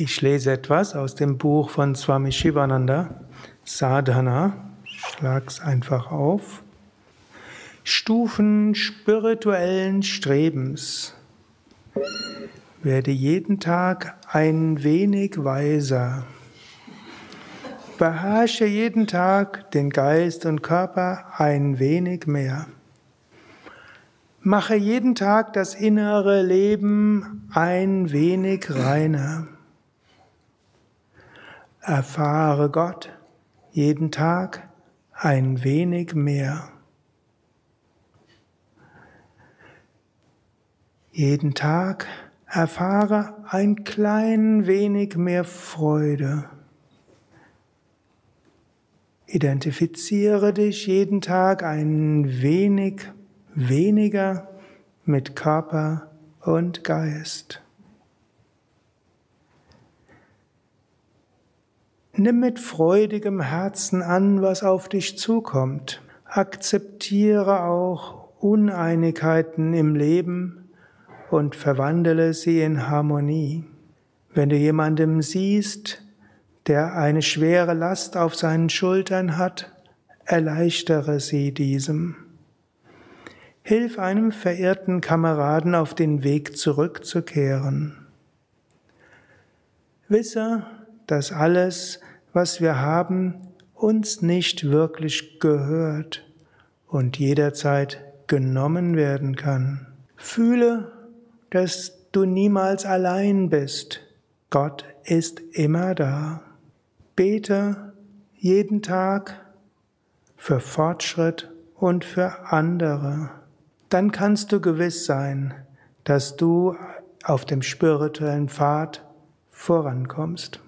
Ich lese etwas aus dem Buch von Swami Shivananda, Sadhana. Schlag's einfach auf. Stufen spirituellen Strebens. Werde jeden Tag ein wenig weiser. Beherrsche jeden Tag den Geist und Körper ein wenig mehr. Mache jeden Tag das innere Leben ein wenig reiner. Erfahre Gott jeden Tag ein wenig mehr. Jeden Tag erfahre ein klein wenig mehr Freude. Identifiziere dich jeden Tag ein wenig weniger mit Körper und Geist. Nimm mit freudigem Herzen an, was auf dich zukommt. Akzeptiere auch Uneinigkeiten im Leben und verwandle sie in Harmonie. Wenn du jemandem siehst, der eine schwere Last auf seinen Schultern hat, erleichtere sie diesem. Hilf einem verehrten Kameraden auf den Weg zurückzukehren. Wisse, dass alles, was wir haben, uns nicht wirklich gehört und jederzeit genommen werden kann. Fühle, dass du niemals allein bist. Gott ist immer da. Bete jeden Tag für Fortschritt und für andere. Dann kannst du gewiss sein, dass du auf dem spirituellen Pfad vorankommst.